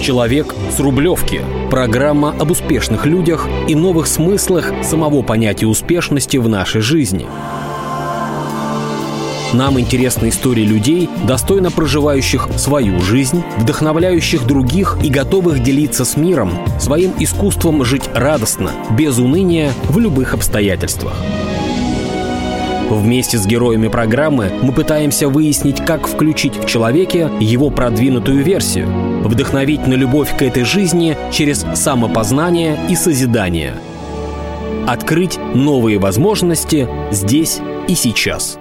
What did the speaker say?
«Человек с Рублевки» – программа об успешных людях и новых смыслах самого понятия успешности в нашей жизни. Нам интересны истории людей, достойно проживающих свою жизнь, вдохновляющих других и готовых делиться с миром своим искусством жить радостно, без уныния, в любых обстоятельствах. Вместе с героями программы мы пытаемся выяснить, как включить в человеке его продвинутую версию, вдохновить на любовь к этой жизни через самопознание и созидание. Открыть новые возможности здесь и сейчас.